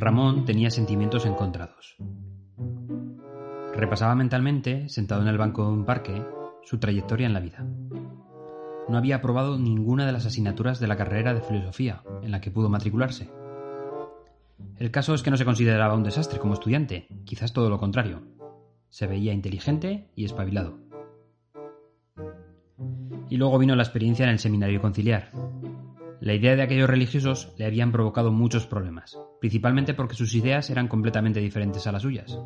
Ramón tenía sentimientos encontrados. Repasaba mentalmente, sentado en el banco de un parque, su trayectoria en la vida. No había aprobado ninguna de las asignaturas de la carrera de filosofía en la que pudo matricularse. El caso es que no se consideraba un desastre como estudiante, quizás todo lo contrario. Se veía inteligente y espabilado. Y luego vino la experiencia en el seminario conciliar. La idea de aquellos religiosos le habían provocado muchos problemas, principalmente porque sus ideas eran completamente diferentes a las suyas.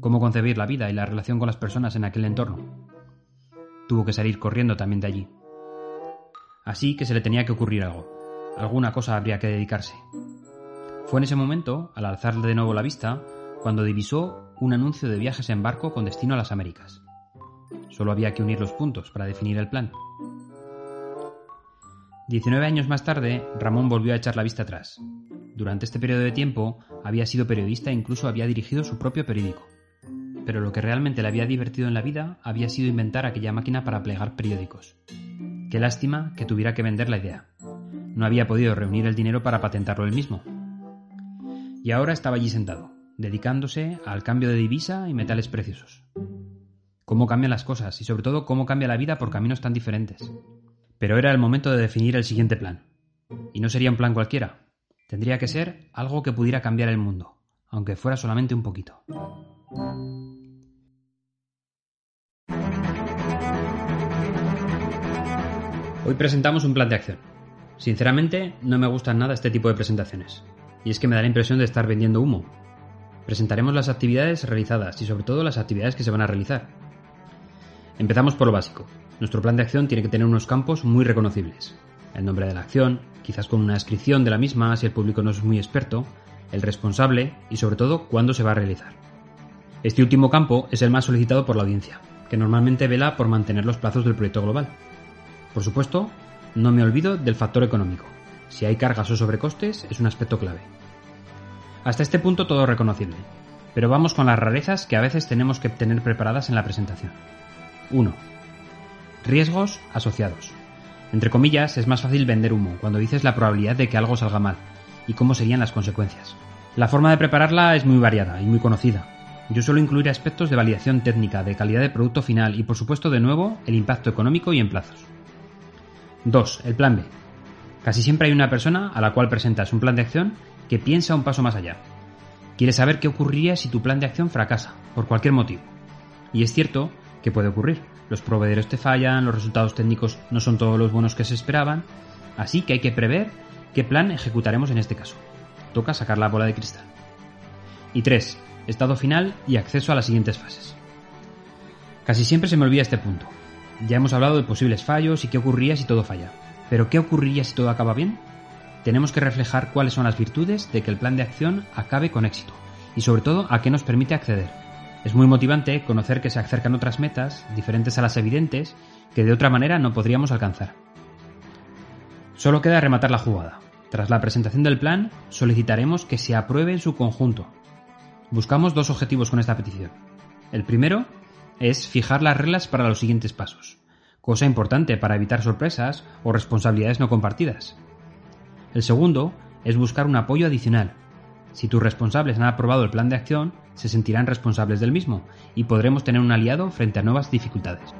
Cómo concebir la vida y la relación con las personas en aquel entorno. Tuvo que salir corriendo también de allí. Así que se le tenía que ocurrir algo. Alguna cosa habría que dedicarse. Fue en ese momento, al alzar de nuevo la vista, cuando divisó un anuncio de viajes en barco con destino a las Américas. Solo había que unir los puntos para definir el plan. Diecinueve años más tarde, Ramón volvió a echar la vista atrás. Durante este periodo de tiempo había sido periodista e incluso había dirigido su propio periódico. Pero lo que realmente le había divertido en la vida había sido inventar aquella máquina para plegar periódicos. Qué lástima que tuviera que vender la idea. No había podido reunir el dinero para patentarlo él mismo. Y ahora estaba allí sentado, dedicándose al cambio de divisa y metales preciosos. Cómo cambian las cosas y sobre todo cómo cambia la vida por caminos tan diferentes. Pero era el momento de definir el siguiente plan. Y no sería un plan cualquiera. Tendría que ser algo que pudiera cambiar el mundo, aunque fuera solamente un poquito. Hoy presentamos un plan de acción. Sinceramente, no me gustan nada este tipo de presentaciones. Y es que me da la impresión de estar vendiendo humo. Presentaremos las actividades realizadas y sobre todo las actividades que se van a realizar. Empezamos por lo básico. Nuestro plan de acción tiene que tener unos campos muy reconocibles. El nombre de la acción, quizás con una descripción de la misma si el público no es muy experto, el responsable y sobre todo cuándo se va a realizar. Este último campo es el más solicitado por la audiencia, que normalmente vela por mantener los plazos del proyecto global. Por supuesto, no me olvido del factor económico. Si hay cargas o sobrecostes, es un aspecto clave. Hasta este punto todo reconocible, pero vamos con las rarezas que a veces tenemos que tener preparadas en la presentación. 1. Riesgos asociados. Entre comillas, es más fácil vender humo cuando dices la probabilidad de que algo salga mal y cómo serían las consecuencias. La forma de prepararla es muy variada y muy conocida. Yo suelo incluir aspectos de validación técnica, de calidad de producto final y por supuesto de nuevo el impacto económico y en plazos. 2. El plan B. Casi siempre hay una persona a la cual presentas un plan de acción que piensa un paso más allá. Quiere saber qué ocurriría si tu plan de acción fracasa, por cualquier motivo. Y es cierto que puede ocurrir. Los proveedores te fallan, los resultados técnicos no son todos los buenos que se esperaban, así que hay que prever qué plan ejecutaremos en este caso. Toca sacar la bola de cristal. Y 3. Estado final y acceso a las siguientes fases. Casi siempre se me olvida este punto, ya hemos hablado de posibles fallos y qué ocurriría si todo falla. Pero ¿qué ocurriría si todo acaba bien? Tenemos que reflejar cuáles son las virtudes de que el plan de acción acabe con éxito y sobre todo a qué nos permite acceder. Es muy motivante conocer que se acercan otras metas, diferentes a las evidentes, que de otra manera no podríamos alcanzar. Solo queda rematar la jugada. Tras la presentación del plan, solicitaremos que se apruebe en su conjunto. Buscamos dos objetivos con esta petición. El primero es fijar las reglas para los siguientes pasos, cosa importante para evitar sorpresas o responsabilidades no compartidas. El segundo es buscar un apoyo adicional. Si tus responsables han aprobado el plan de acción, se sentirán responsables del mismo y podremos tener un aliado frente a nuevas dificultades.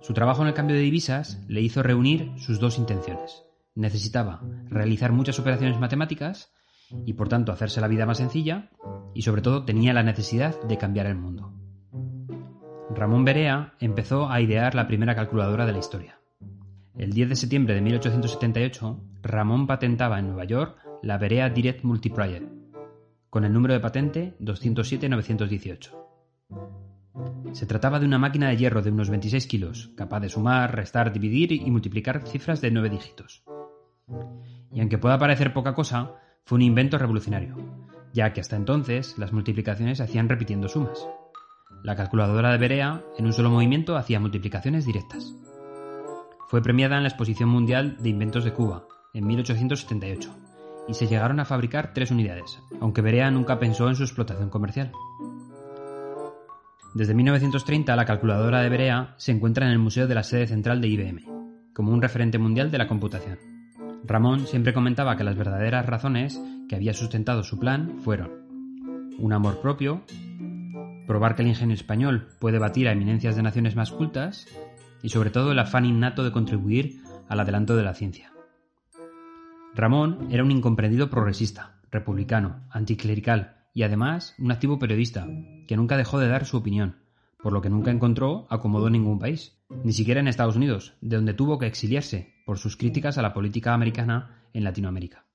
Su trabajo en el cambio de divisas le hizo reunir sus dos intenciones. Necesitaba realizar muchas operaciones matemáticas y por tanto hacerse la vida más sencilla y sobre todo tenía la necesidad de cambiar el mundo. Ramón Berea empezó a idear la primera calculadora de la historia. El 10 de septiembre de 1878, Ramón patentaba en Nueva York la Berea Direct Multiplier, con el número de patente 207-918. Se trataba de una máquina de hierro de unos 26 kilos, capaz de sumar, restar, dividir y multiplicar cifras de nueve dígitos. Y aunque pueda parecer poca cosa, fue un invento revolucionario, ya que hasta entonces las multiplicaciones se hacían repitiendo sumas. La calculadora de Berea, en un solo movimiento, hacía multiplicaciones directas. Fue premiada en la Exposición Mundial de Inventos de Cuba, en 1878, y se llegaron a fabricar tres unidades, aunque Berea nunca pensó en su explotación comercial. Desde 1930 la calculadora de Berea se encuentra en el Museo de la sede central de IBM, como un referente mundial de la computación. Ramón siempre comentaba que las verdaderas razones que había sustentado su plan fueron un amor propio, probar que el ingenio español puede batir a eminencias de naciones más cultas y sobre todo el afán innato de contribuir al adelanto de la ciencia. Ramón era un incomprendido progresista, republicano, anticlerical y además un activo periodista, que nunca dejó de dar su opinión, por lo que nunca encontró acomodo en ningún país, ni siquiera en Estados Unidos, de donde tuvo que exiliarse por sus críticas a la política americana en Latinoamérica.